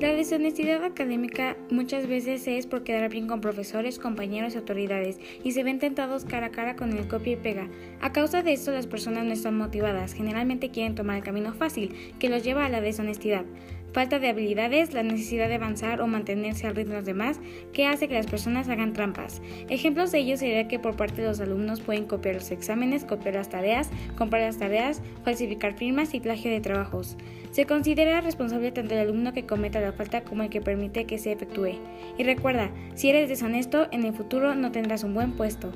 La deshonestidad académica muchas veces es por quedar bien con profesores, compañeros y autoridades y se ven tentados cara a cara con el copia y pega. A causa de esto las personas no están motivadas, generalmente quieren tomar el camino fácil que los lleva a la deshonestidad. Falta de habilidades, la necesidad de avanzar o mantenerse al ritmo de los demás, que hace que las personas hagan trampas. Ejemplos de ello sería que por parte de los alumnos pueden copiar los exámenes, copiar las tareas, comprar las tareas, falsificar firmas y plagio de trabajos. Se considera responsable tanto el alumno que cometa la falta como el que permite que se efectúe. Y recuerda, si eres deshonesto, en el futuro no tendrás un buen puesto.